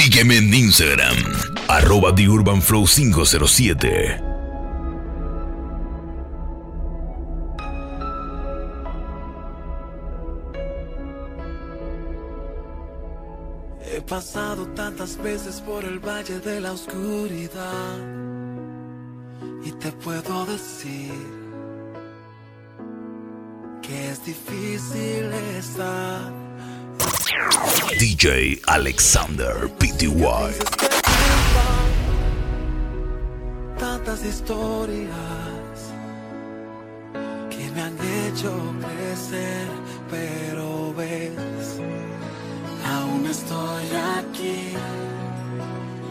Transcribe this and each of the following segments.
Sígueme en Instagram, arroba The Urban Flow 507. He pasado tantas veces por el valle de la oscuridad y te puedo decir que es difícil estar. DJ Alexander Pty. Tantas historias que me han hecho crecer, pero ves, aún estoy aquí,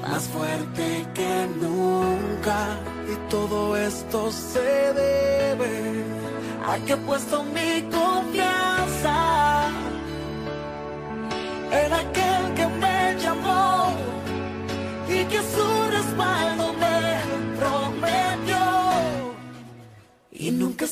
más fuerte que nunca, y todo esto se debe a que he puesto mi confianza en aquel que me llamó y que su respaldo me prometió. Y nunca he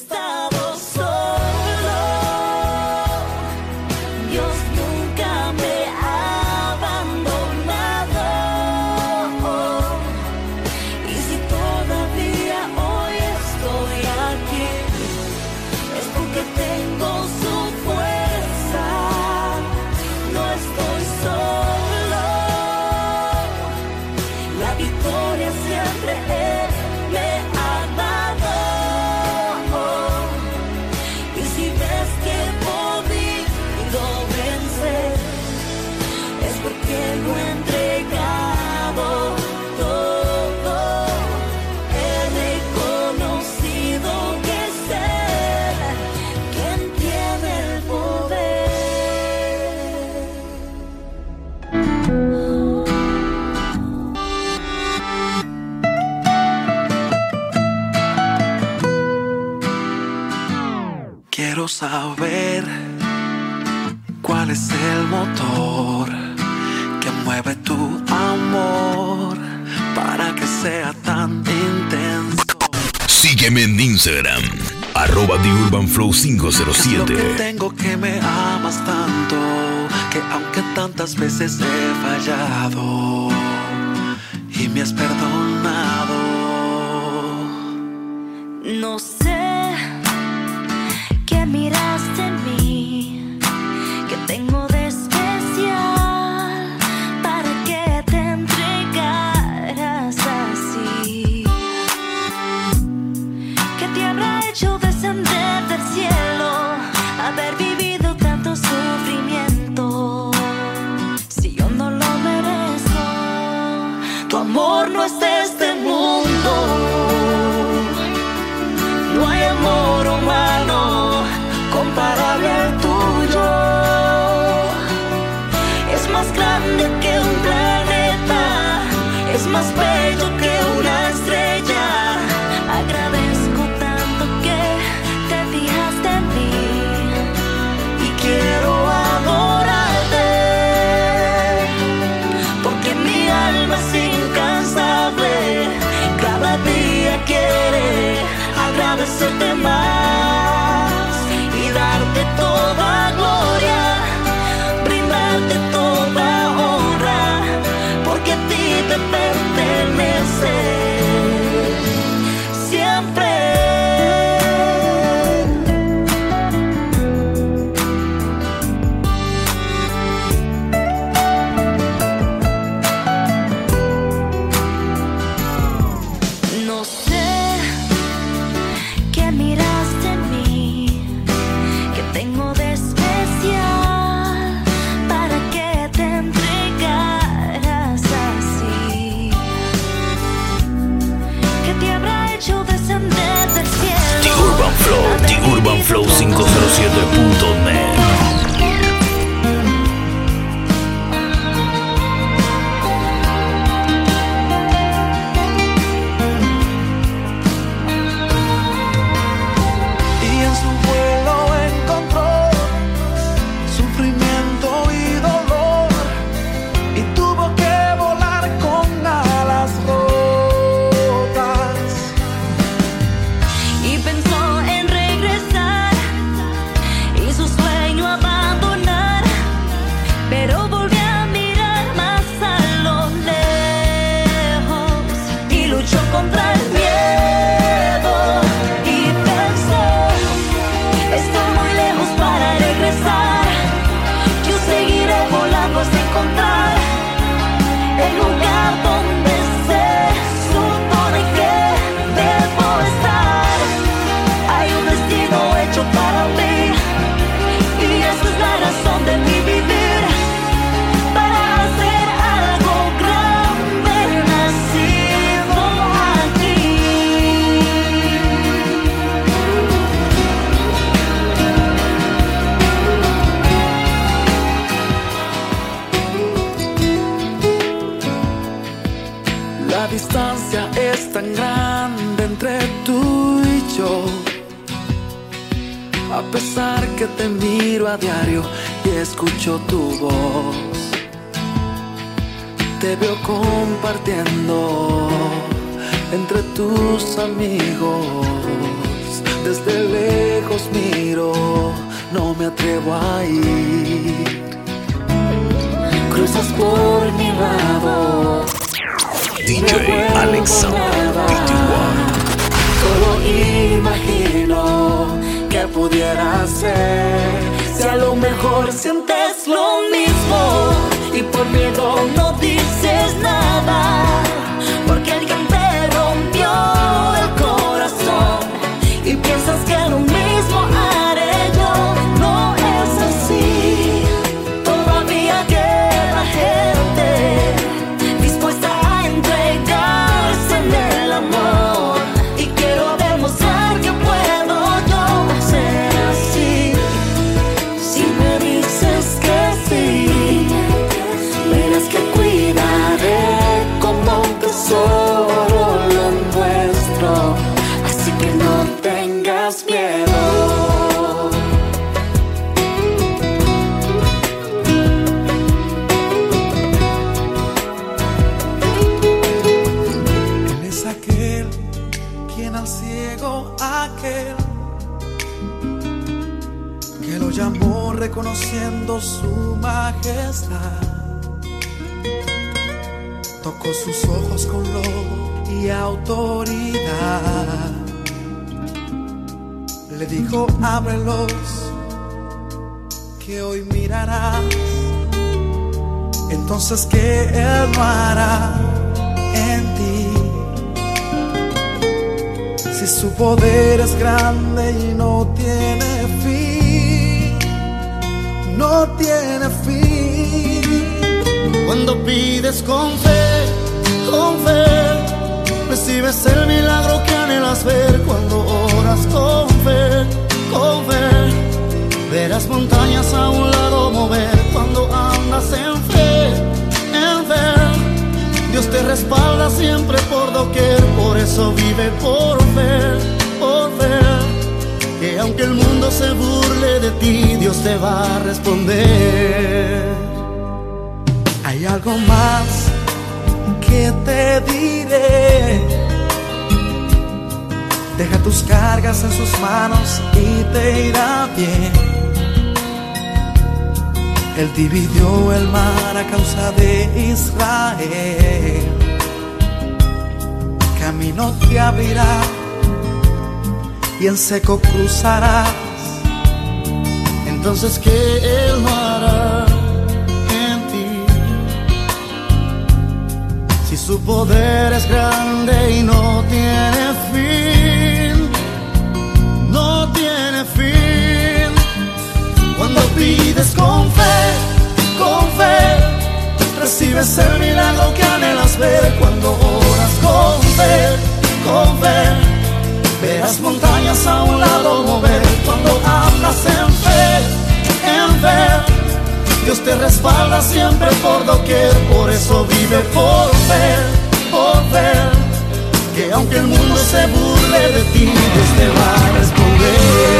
saber cuál es el motor que mueve tu amor para que sea tan intenso. Sígueme en Instagram, arroba The Urban Flow ¿Qué es lo que 507. tengo que me amas tanto que aunque tantas veces he fallado y me has perdonado. No sé 107.net DJ Alexander Solo imagino que pudiera ser. Si a lo mejor sientes lo mismo y por miedo no dices nada. Reconociendo su majestad. Tocó sus ojos con lobo y autoridad. Le dijo, ábrelos, que hoy mirarás. Entonces que Él hará en ti. Si su poder es grande y no tiene no tiene fin. Cuando pides con fe, con fe, recibes el milagro que anhelas ver. Cuando oras con fe, con fe, verás montañas a un lado mover. Cuando andas en fe, en fe, Dios te respalda siempre por doquier. Por eso vive por fe, por fe. Que aunque el mundo se burle de ti, Te va a responder. Hay algo más que te diré. Deja tus cargas en sus manos y te irá bien. Él dividió el mar a causa de Israel. Camino te abrirá y en seco cruzarás. Entonces que Él no hará en ti. Si su poder es grande y no tiene fin, no tiene fin. Cuando pides con fe, con fe, recibes el milagro que anhelas ver. Cuando oras con fe, con fe. Verás montañas a un lado mover cuando andas en fe, en fe. Dios te respalda siempre por doquier, por eso vive por fe, por fe. Que aunque el mundo se burle de ti, Dios te va a responder.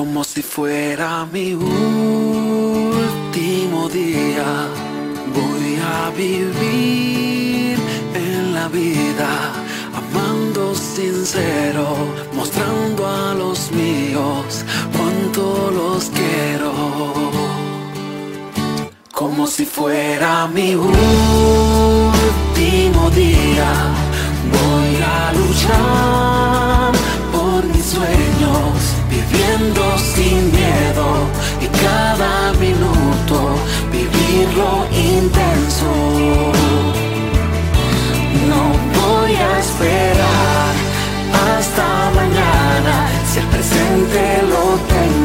como si fuera mi último día. Voy a vivir en la vida, sincero, mostrando a los míos cuánto los quiero. Como si fuera mi último día, voy a luchar por mis sueños, viviendo sin miedo y cada minuto vivirlo intenso. No voy a esperar hasta mañana si el presente lo tengo.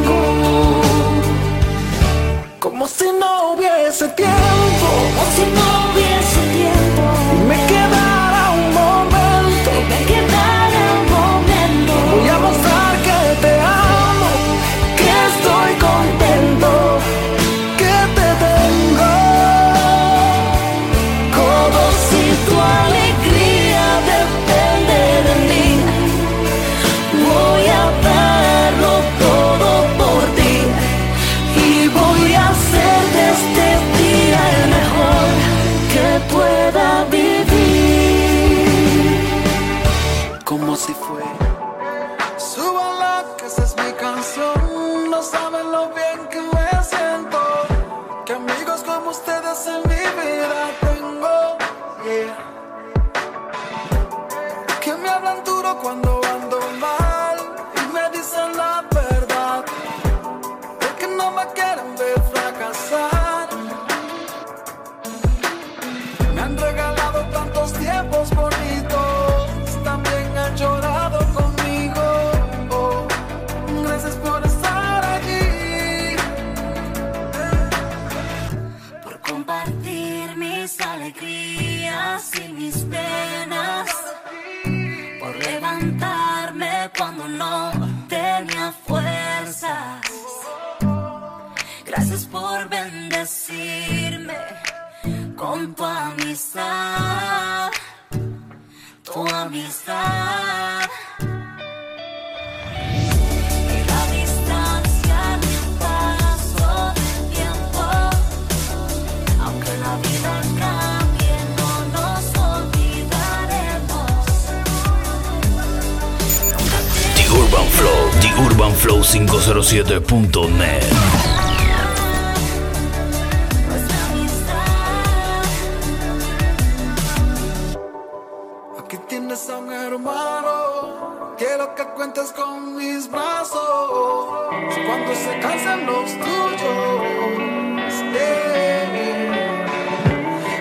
Tienes a un hermano, quiero que cuentes con mis brazos. Cuando se cansen los tuyos,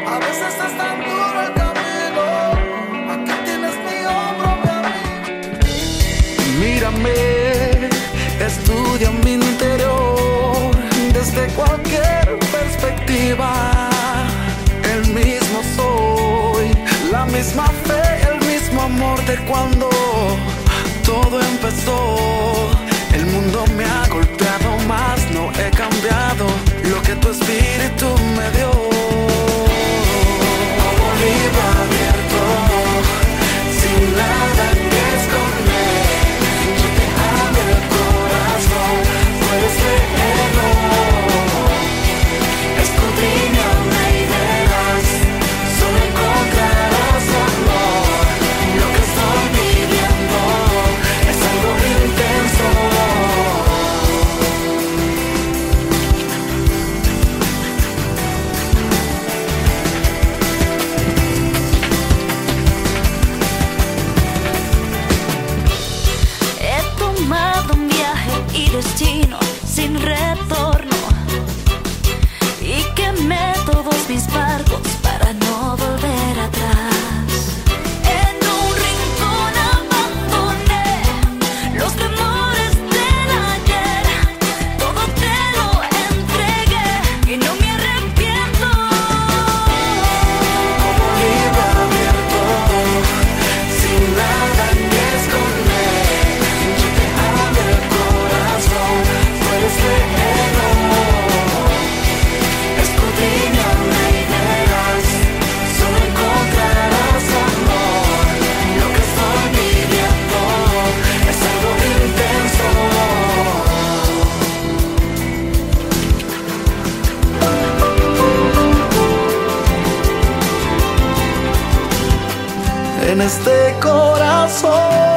a veces es tan duro el camino. Aquí tienes mi hombro, mi Mírame estudia mi interior desde cualquier perspectiva. El mismo soy, la misma fe, amor de cuando todo empezó. El mundo me ha golpeado más, no he cambiado lo que tu espíritu me dio. En este corazón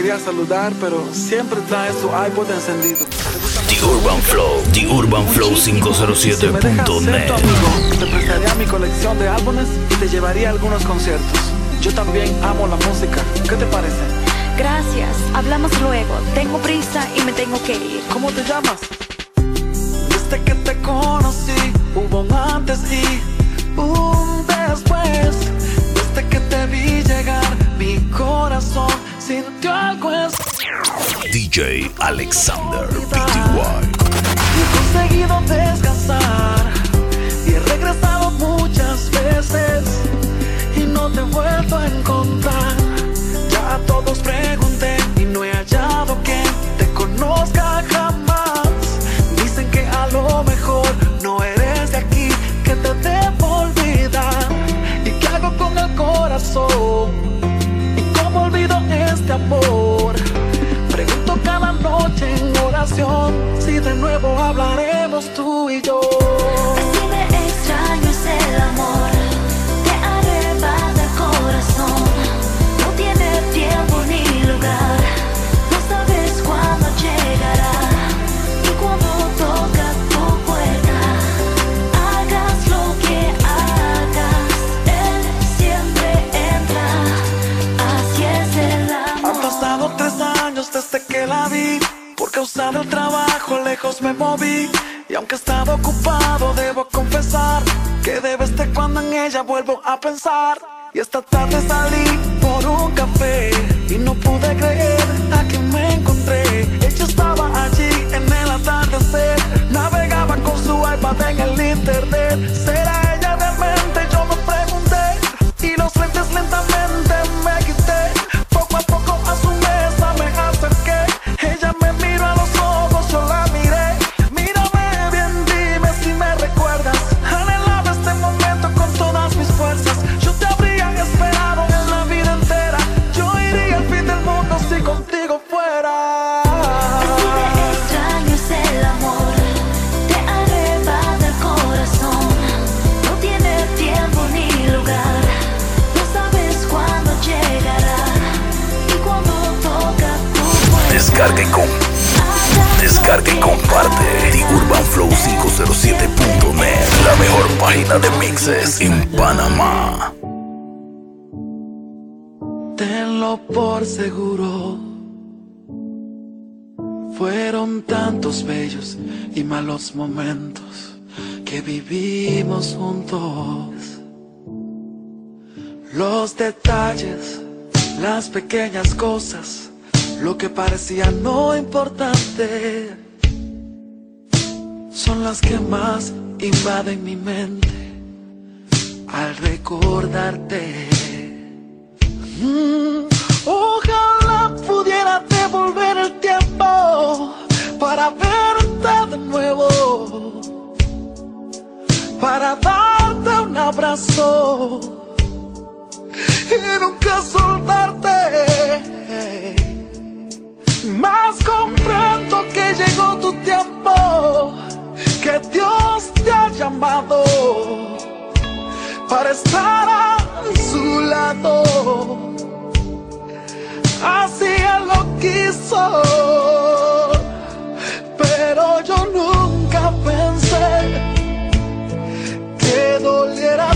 quería saludar, pero siempre traes tu iPod encendido. The Urban Flow, The Urban Flow 507.net. Te prestaría mi colección de álbumes y te llevaría a algunos conciertos. Yo también amo la música. ¿Qué te parece? Gracias. Hablamos luego. Tengo prisa y me tengo que ir. ¿Cómo te llamas? Desde que te conocí, hubo un antes y un después. Sintió algo es. DJ Alexander PTY. He conseguido descansar y he regresado muchas veces y no te he vuelto a encontrar. Ya a todos pregunté y no he hallado quien te conozca jamás. Dicen que a lo mejor si de nuevo hablaremos tú y yo. Del trabajo lejos me moví. Y aunque estaba ocupado, debo confesar que de vez cuando en ella vuelvo a pensar. Y esta tarde salí por un café y no pude creer a que me encontré. Ella estaba allí en el atardecer, navegaba con su iPad en el internet. Página de mixes en Panamá. Tenlo por seguro. Fueron tantos bellos y malos momentos que vivimos juntos. Los detalles, las pequeñas cosas, lo que parecía no importante, son las que más invaden mi mente al recordarte. Mm, Ojalá pudiera devolver el tiempo para verte de nuevo, para darte un abrazo y nunca soltarte. Más comprendo que llegó tu tiempo, que Dios te ha llamado para estar a su lado. Así él lo quiso, pero yo nunca pensé que doliera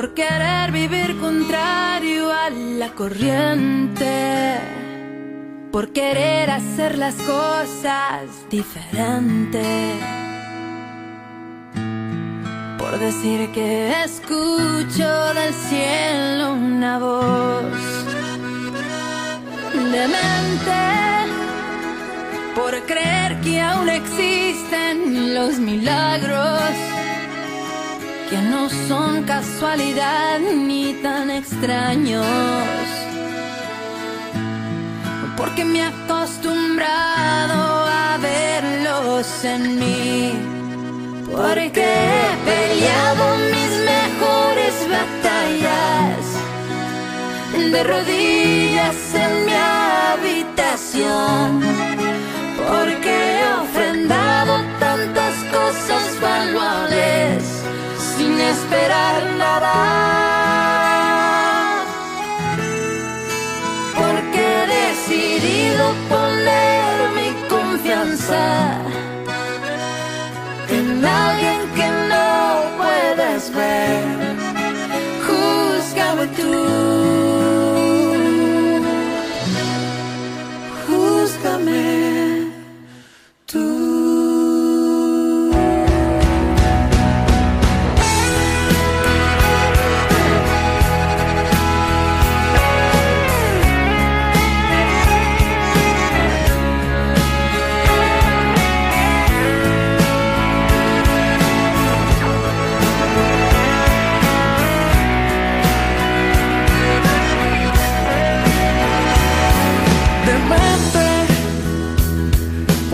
por querer vivir contrario a la corriente, por querer hacer las cosas diferente, por decir que escucho del cielo una voz demente, por creer que aún existen los milagros que no son casualidad ni tan extraños. Porque me he acostumbrado a verlos en mí. Porque he peleado mis mejores batallas de rodillas en mi habitación. Porque he ofrendado tantas cosas valuables sin esperar nada. Porque he decidido poner mi confianza en alguien que no puedes ver. Júzgame tú.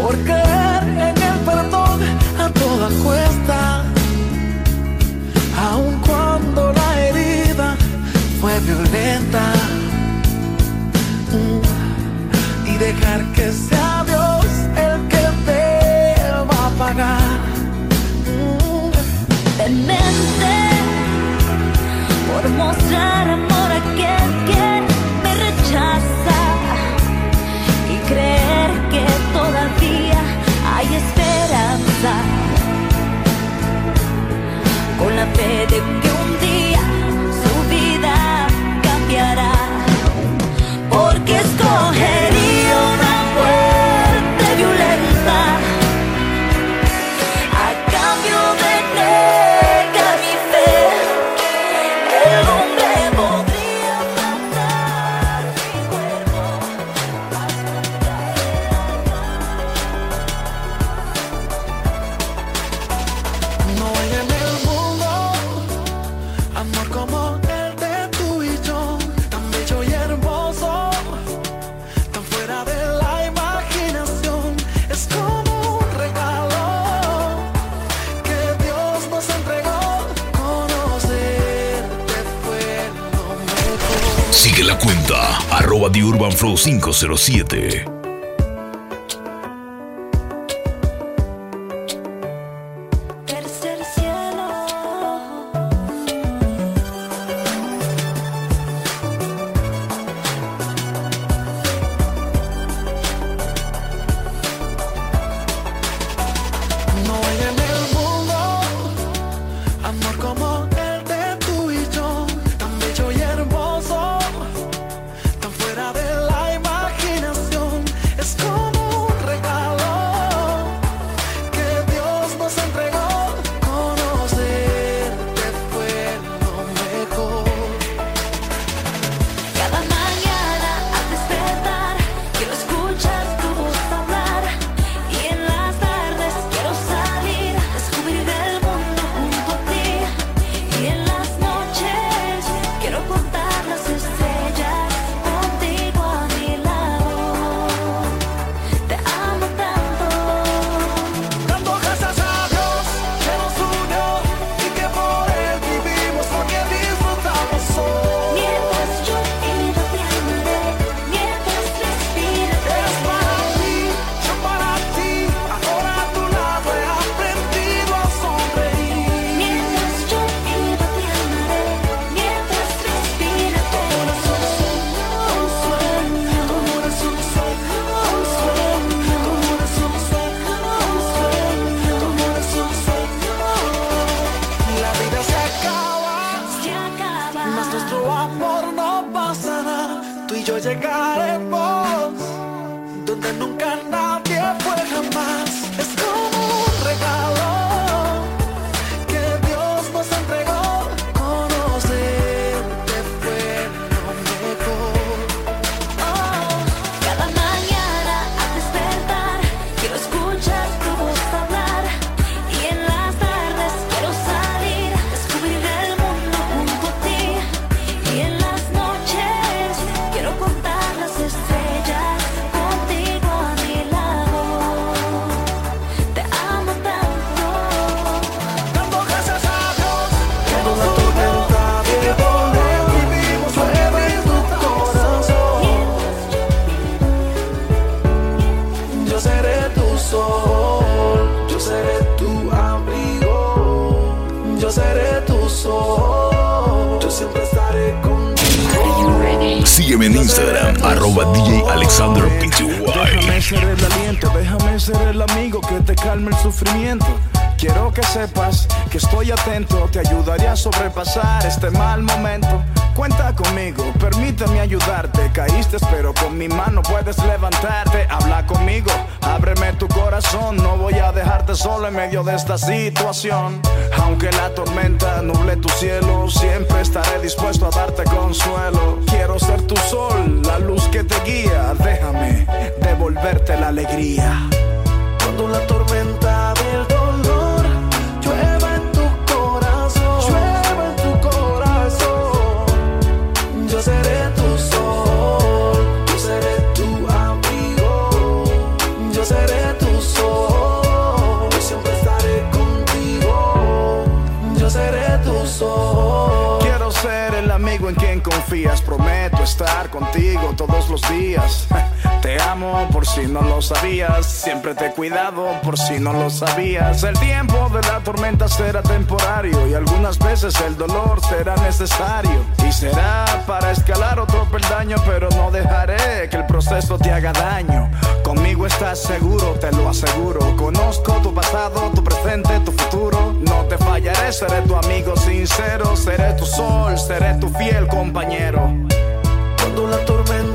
porque 007. DJ Alexander Déjame ser el aliento, déjame ser el amigo que te calme el sufrimiento. Quiero que sepas que estoy atento, te ayudaré a sobrepasar este mal momento. Cuenta conmigo, permíteme ayudarte. Caíste, pero con mi mano puedes levantarte. Habla conmigo, ábreme tu corazón. No voy a dejarte solo en medio de esta situación. Aunque la tormenta nuble tu cielo, siempre estaré dispuesto a darte consuelo. Quiero ser tu sol, la luz que te guía. Déjame devolverte la alegría. Cuando la tormenta prometo estar contigo todos los días. Te amo por si no lo sabías, siempre te he cuidado por si no lo sabías. El tiempo de la tormenta será temporario y algunas veces el dolor será necesario y será para escalar otro peldaño, pero no dejaré que el proceso te haga daño. Conmigo estás seguro, te lo aseguro. Conozco tu pasado, tu presente, tu futuro. No te fallaré, seré tu amigo sincero. Seré tu sol, seré tu fiel compañero. Cuando la tormenta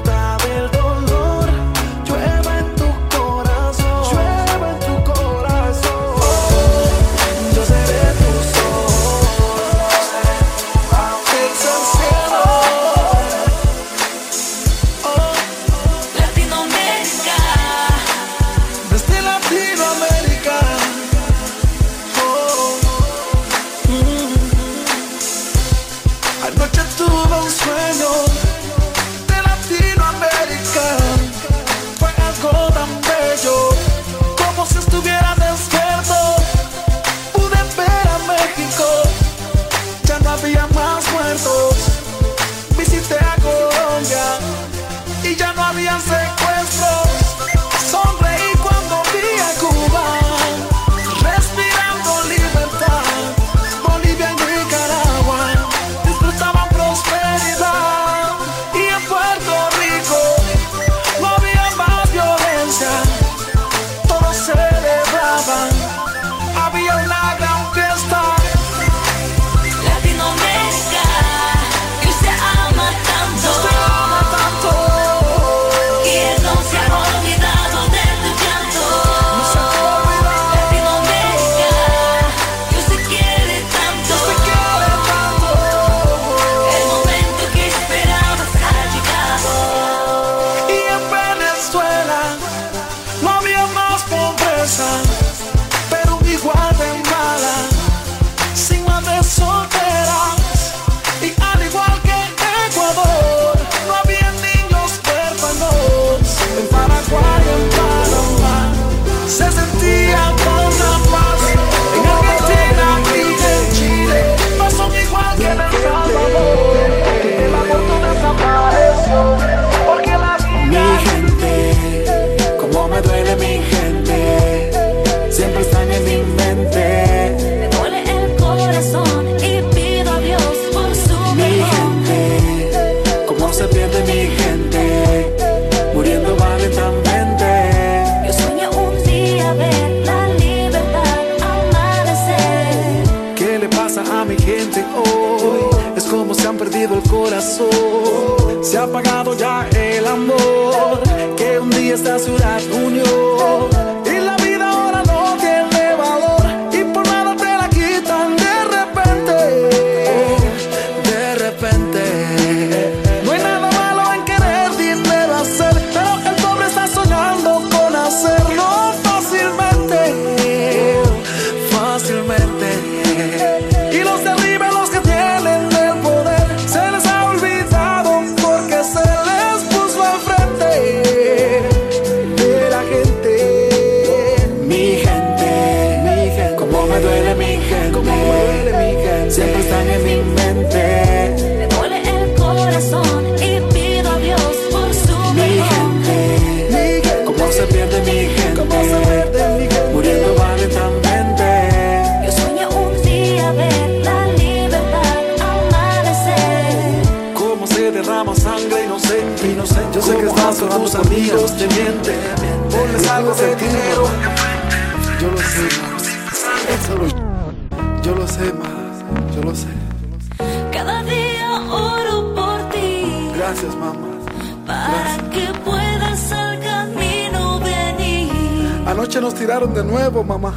nos tiraron de nuevo, mamá.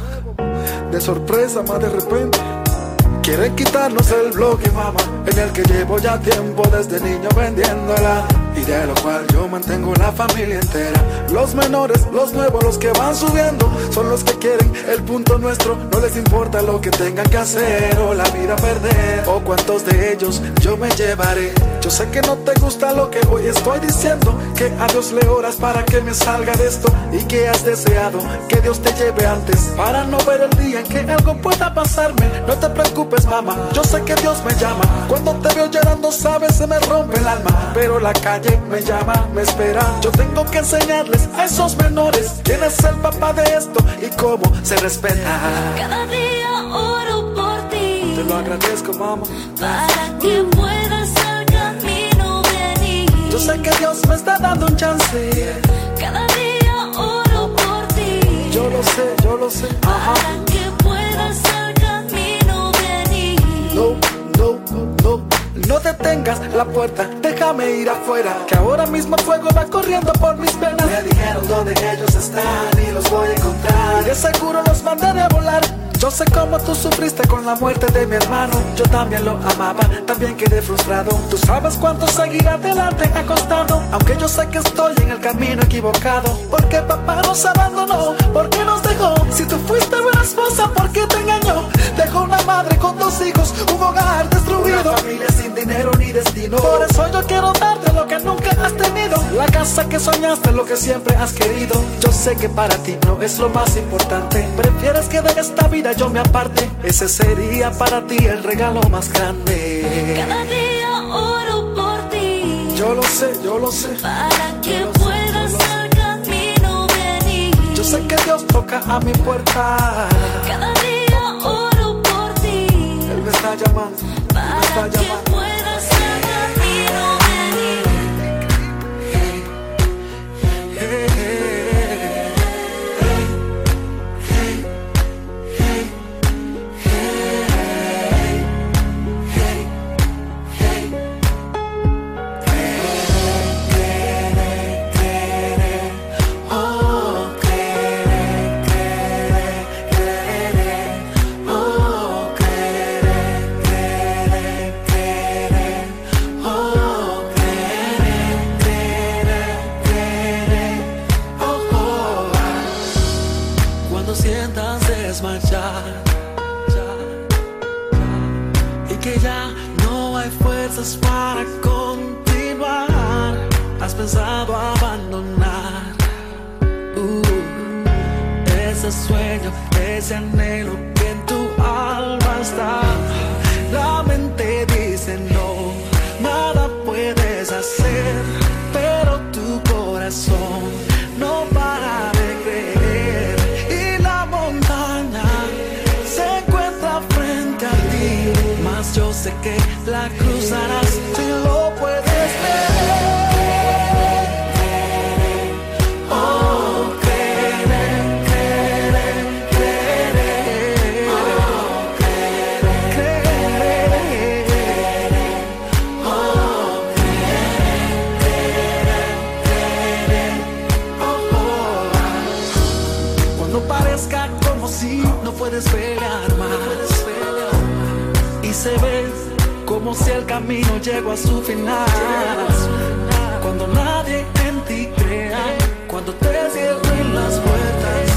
De sorpresa, más de repente. Quieren quitarnos el bloque, mamá, en el que llevo ya tiempo desde niño vendiéndola y de lo cual yo mantengo la familia entera. Los menores, los nuevos, los que van subiendo, son los que quieren el punto nuestro. No les importa lo que tengan que hacer o la vida perder o cuántos de ellos yo me llevaré. Yo sé que no te gusta lo que hoy estoy diciendo, que a Dios le oras para que me salga de esto y que has deseado que Dios te lleve antes para no ver el día en que algo pueda pasarme. No te preocupes, mamá, yo sé que Dios me llama. Cuando te veo llorando, sabes, se me rompe el alma, pero la calle me llama, me espera. Yo tengo que enseñarles a esos menores quién es el papá de esto y cómo se respeta. Cada día oro por ti. Te lo agradezco, mamá. Para que Yo sé que Dios me está dando un chance. Cada día oro por ti. Yo lo sé, yo lo sé. Para que puedas al camino venir. No, no, no. No detengas la puerta, déjame ir afuera. Que ahora mismo fuego va corriendo por mis venas. Me dijeron dónde ellos están y los voy a encontrar. Y de seguro los mandaré a volar. Yo sé cómo tú sufriste con la muerte de mi hermano. Yo también lo amaba, también quedé frustrado. Tú sabes cuánto seguir adelante ha. Aunque yo sé que estoy en el camino equivocado. Porque papá nos abandonó, porque nos dejó. Si tú fuiste buena esposa, ¿por qué te engañó? Dejó una madre con dos hijos, un hogar destruido. Una familia sin dinero ni destino. Por eso yo quiero darte lo que nunca has tenido. La casa que soñaste, lo que siempre has querido. Yo sé que para ti no es lo más importante. Prefieres que de esta vida yo me aparte. Ese sería para ti el regalo más grande. Cada día oro por ti. Yo lo sé, yo lo sé. Para que sé que Dios toca a mi puerta. Cada día oro por ti. Él me está llamando. Para me está que llamando. Ese si el camino llegó a su final. Cuando nadie en ti crea, cuando te cierren las puertas,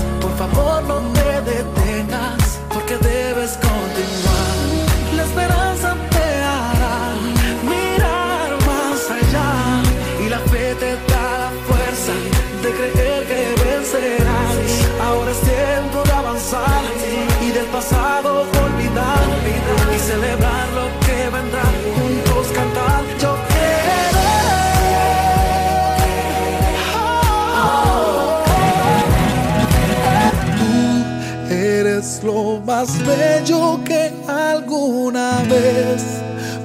más bello que alguna vez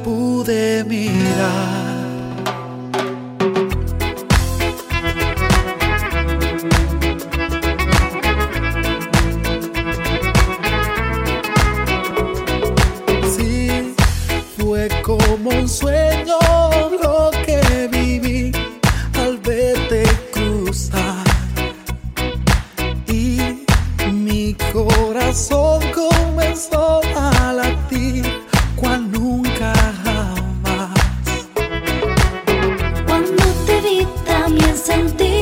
pude mirar. sentir.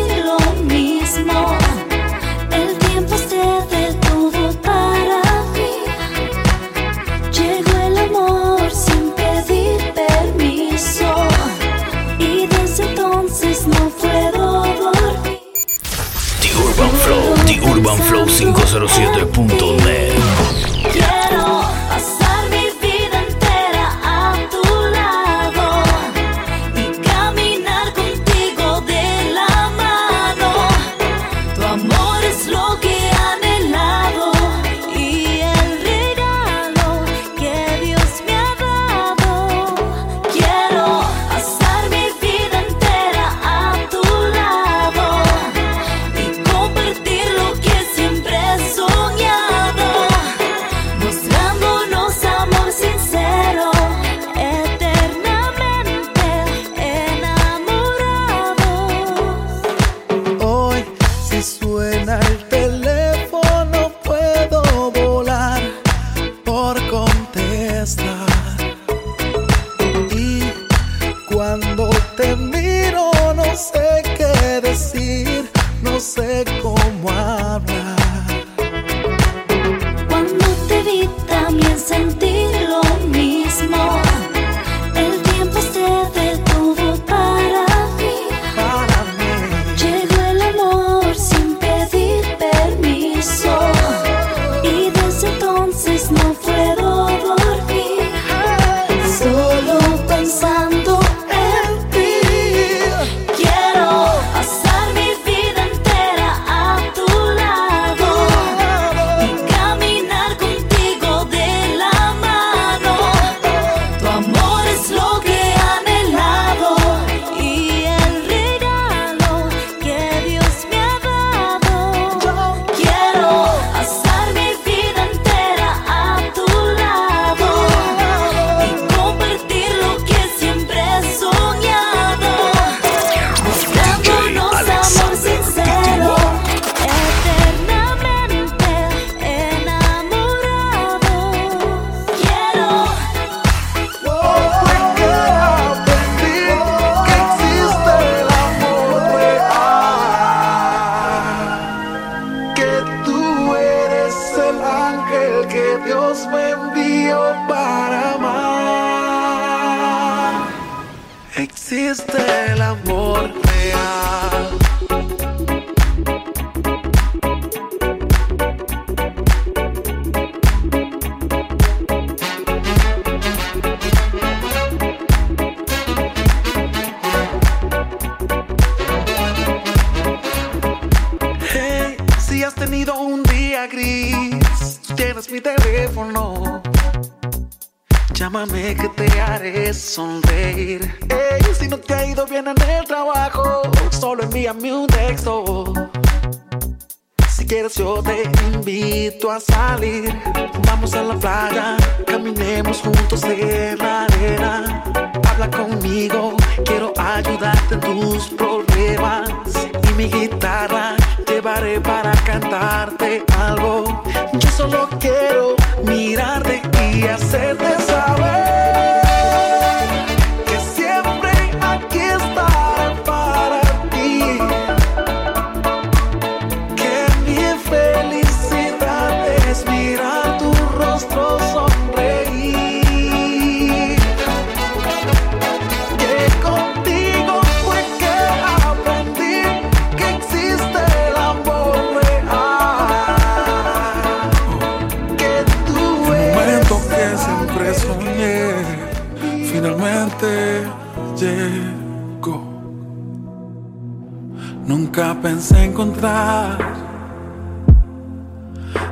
Pensé encontrar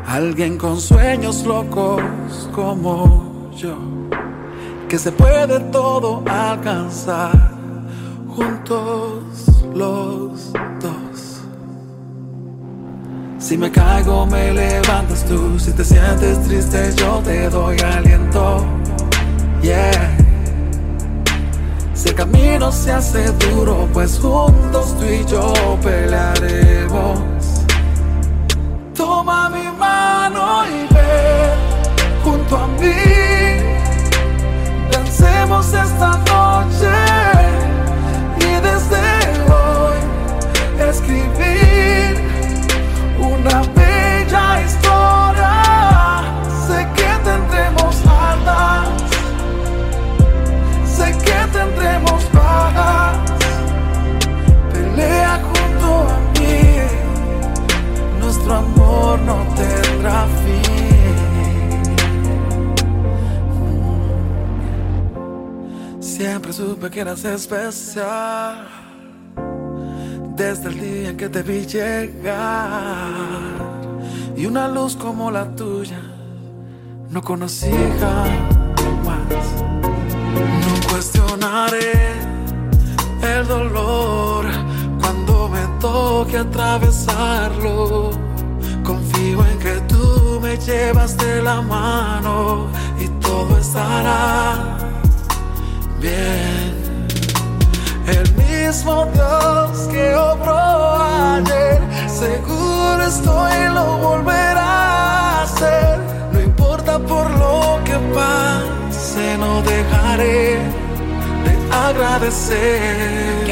alguien con sueños locos como yo, que se puede todo alcanzar juntos los dos. Si me caigo, me levantas tú. Si te sientes triste, yo te doy aliento. Yeah. El camino se hace duro, pues juntos tú y yo pelearemos. Toma mi mano y ven junto a mí. Dancemos esta noche Siempre supe que eras especial. Desde el día que te vi llegar. Y una luz como la tuya no conocí jamás. No cuestionaré el dolor cuando me toque atravesarlo. Confío en que tú me llevas de la mano y todo estará bien. El mismo Dios que obró ayer, seguro estoy lo volverá a hacer. No importa por lo que pase, no dejaré agradecer.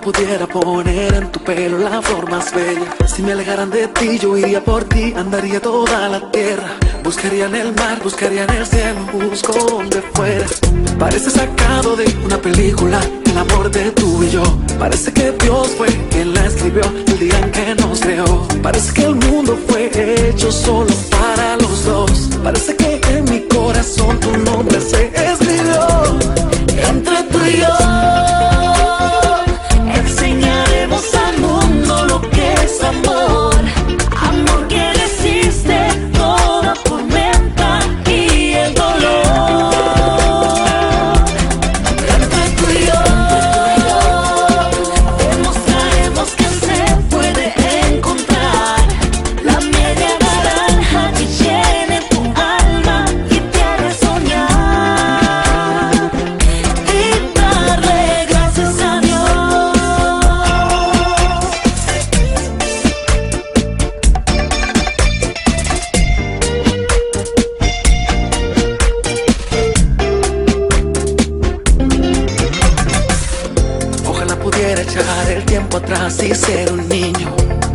Pudiera poner en tu pelo la flor más bella. Si me alejaran de ti, yo iría por ti, andaría toda la tierra. Buscaría en el mar, buscaría en el cielo, busco donde fuera. Parece sacado de una película, el amor de tú y yo. Parece que Dios fue quien la escribió el día en que nos creó. Parece que el mundo fue hecho solo para los dos. Parece que en mi corazón tu nombre se escribió. Entre tú y yo nací ser un niño.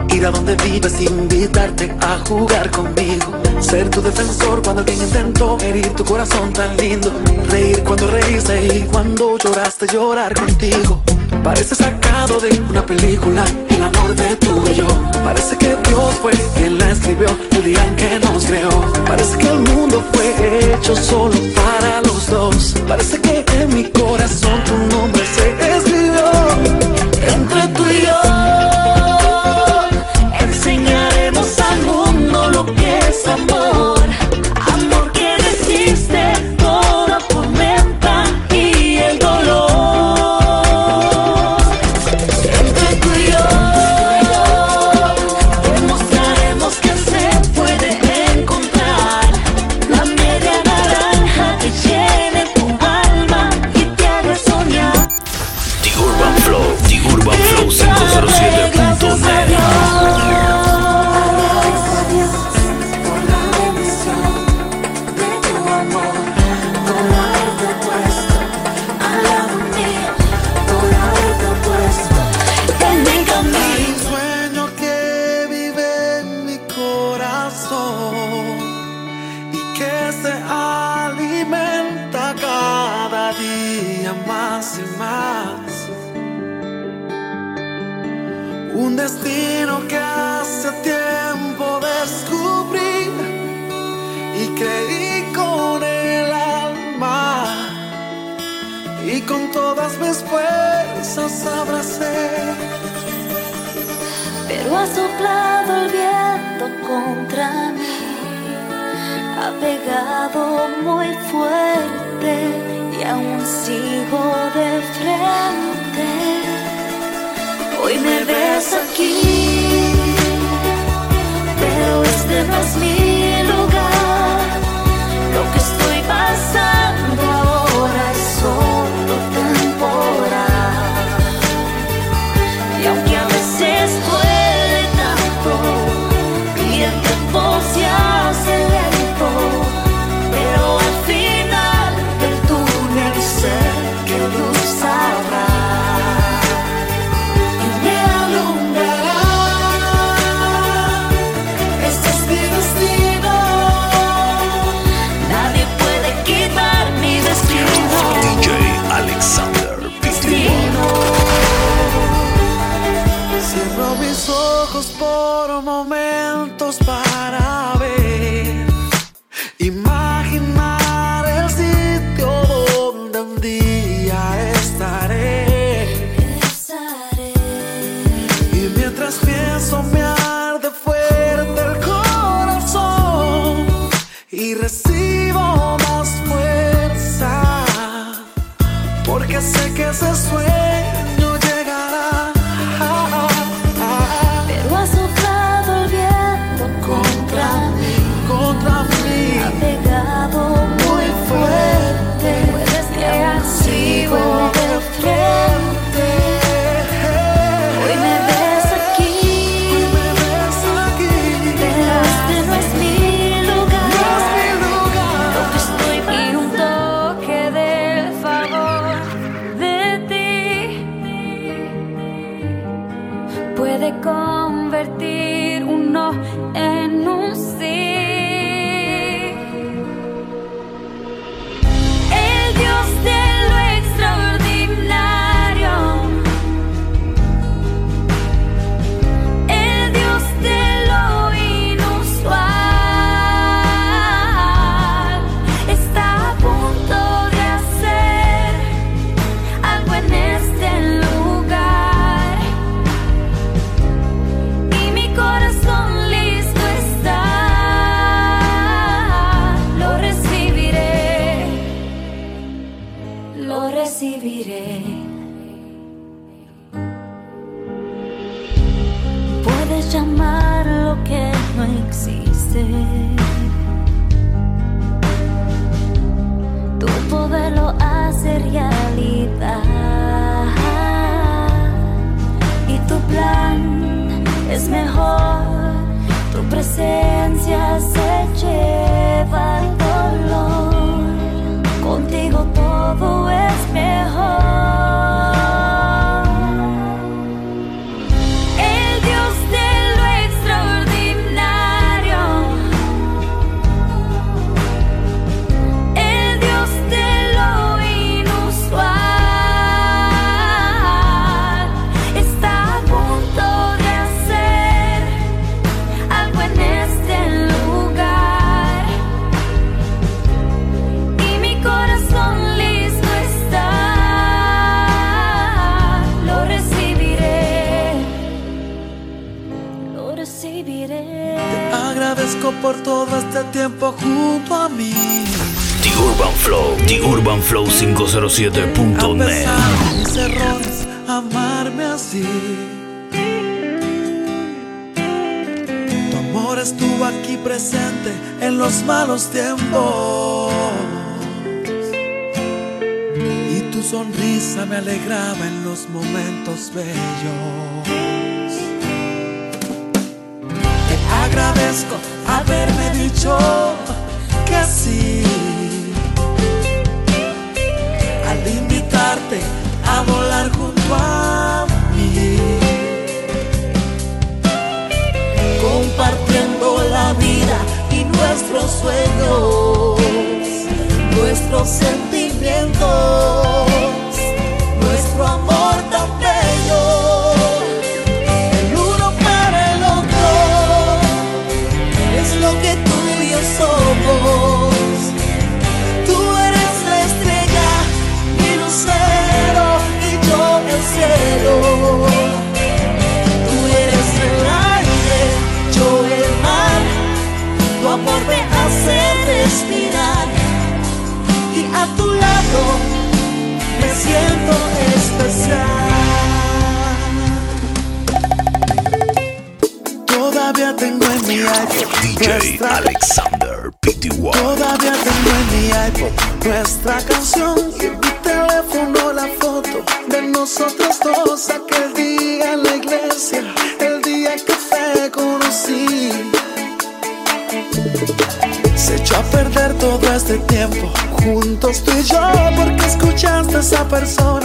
Ir a donde vives, invitarte a jugar conmigo. Ser tu defensor cuando alguien intentó herir tu corazón tan lindo. Reír cuando reíste y cuando lloraste, llorar contigo. Parece sacado de una película, el amor de tú y yo. Parece que Dios fue quien la escribió el día en que nos creó. Parece que el mundo fue hecho solo para los dos. Parece que en mi corazón tu nombre se escribió. aún sigo de frente. Hoy me ves aquí, pero este no es mi. 107.net. mis errores, amarme así. Tu amor estuvo aquí presente en los malos tiempos. Y tu sonrisa me alegraba en los momentos bellos. sentimientos. DJ Alexander Pty. Todavía tengo en mi iPod nuestra canción y en mi teléfono la foto de nosotros dos aquel día en la iglesia, el día que te conocí. Se echó a perder todo este tiempo juntos tú y yo porque escuchaste a esa persona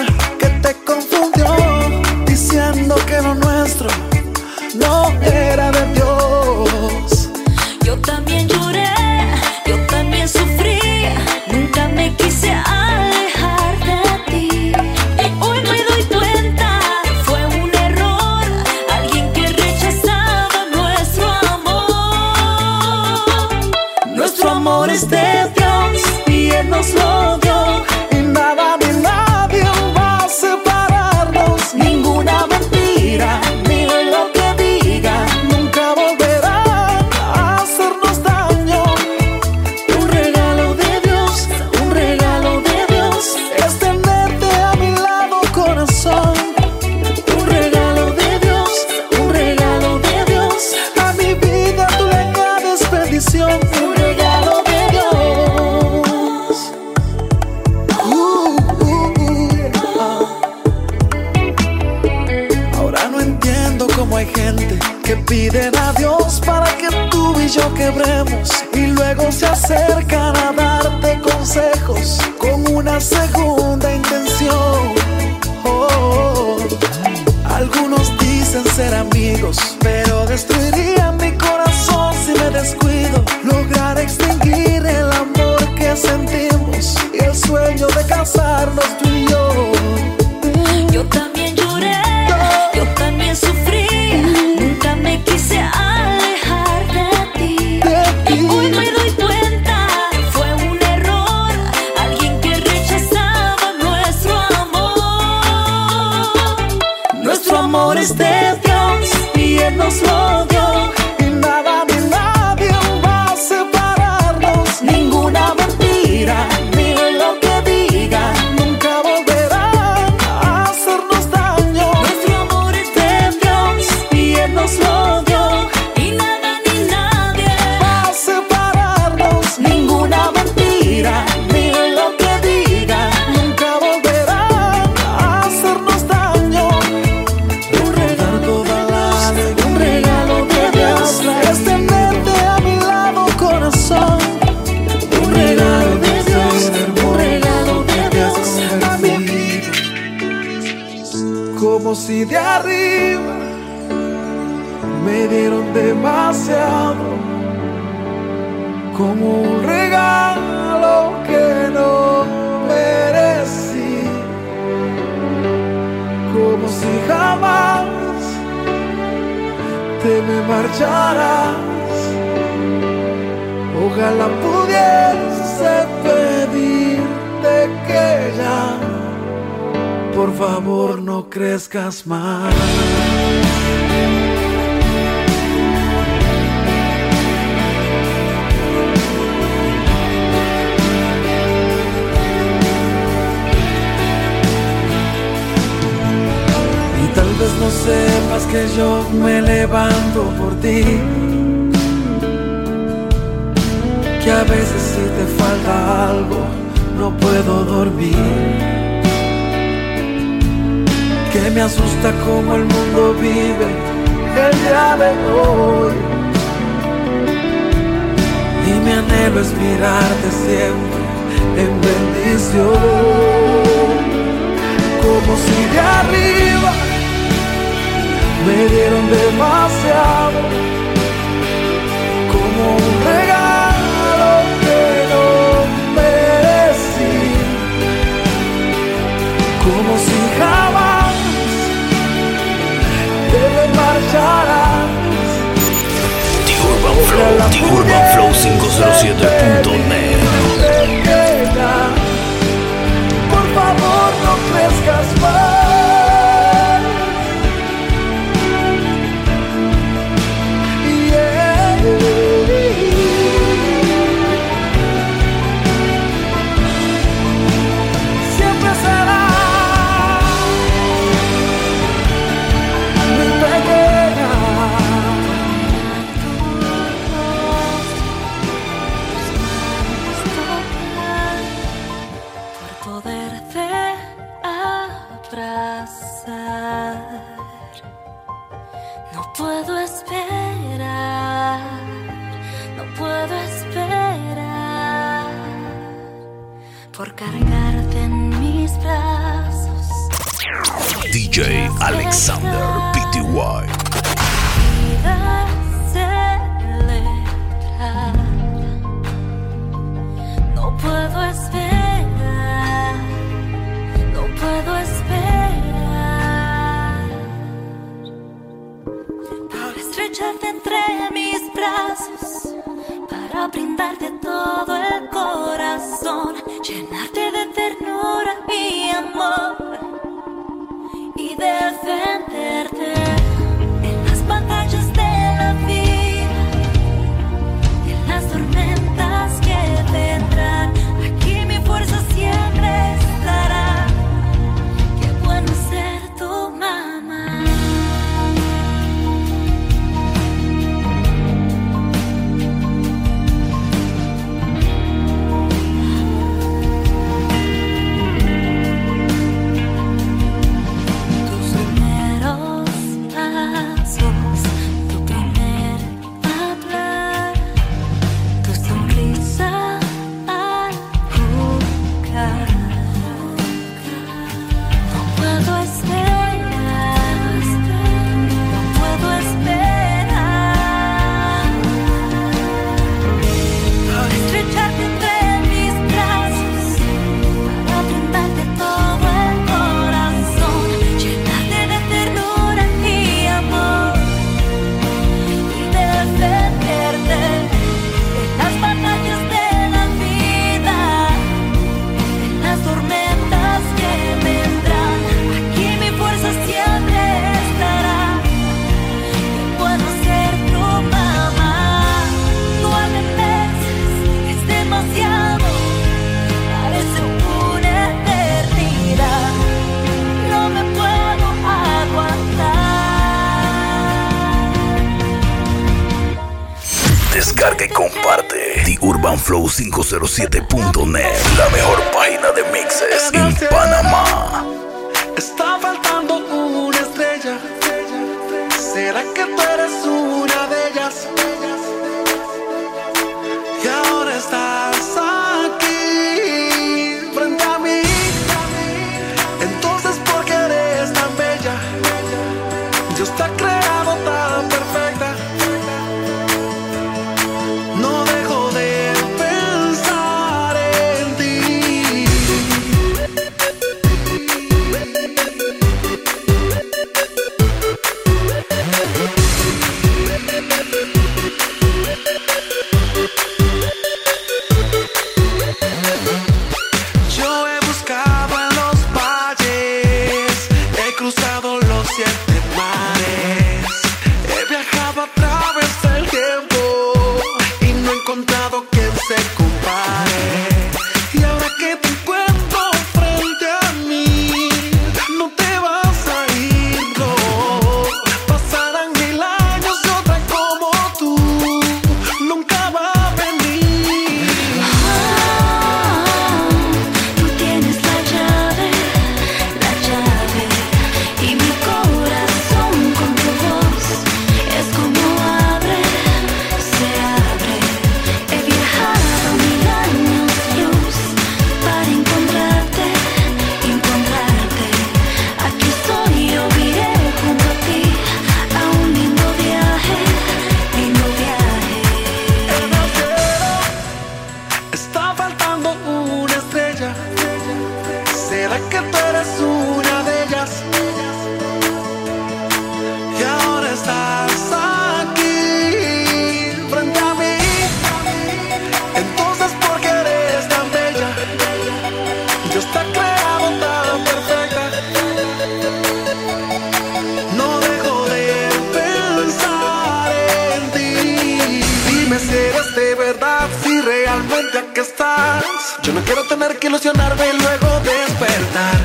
Ojalá pudiese pedirte que ya, por favor, no crezcas más. Que yo me levanto por ti. Que a veces si te falta algo, no puedo dormir. Que me asusta como el mundo vive el día de hoy. Y mi anhelo es mirarte siempre en bendición. Como si de arriba me dieron demasiado como un regalo que no merecí. Como si jamás te marcharás The Urban Flow, The Urban Flow 507.net por cargarte en mis brazos. DJ Alexander Pty puedo esperar, no puedo esperar. Para estrecharte entre mis brazos, para brindarte todo el corazón, llenarte de ternura y amor y defenderte Descarga y comparte. The Urban Flow 507.net La mejor página de mixes en Panamá Yo no quiero tener que ilusionarme y luego despertar.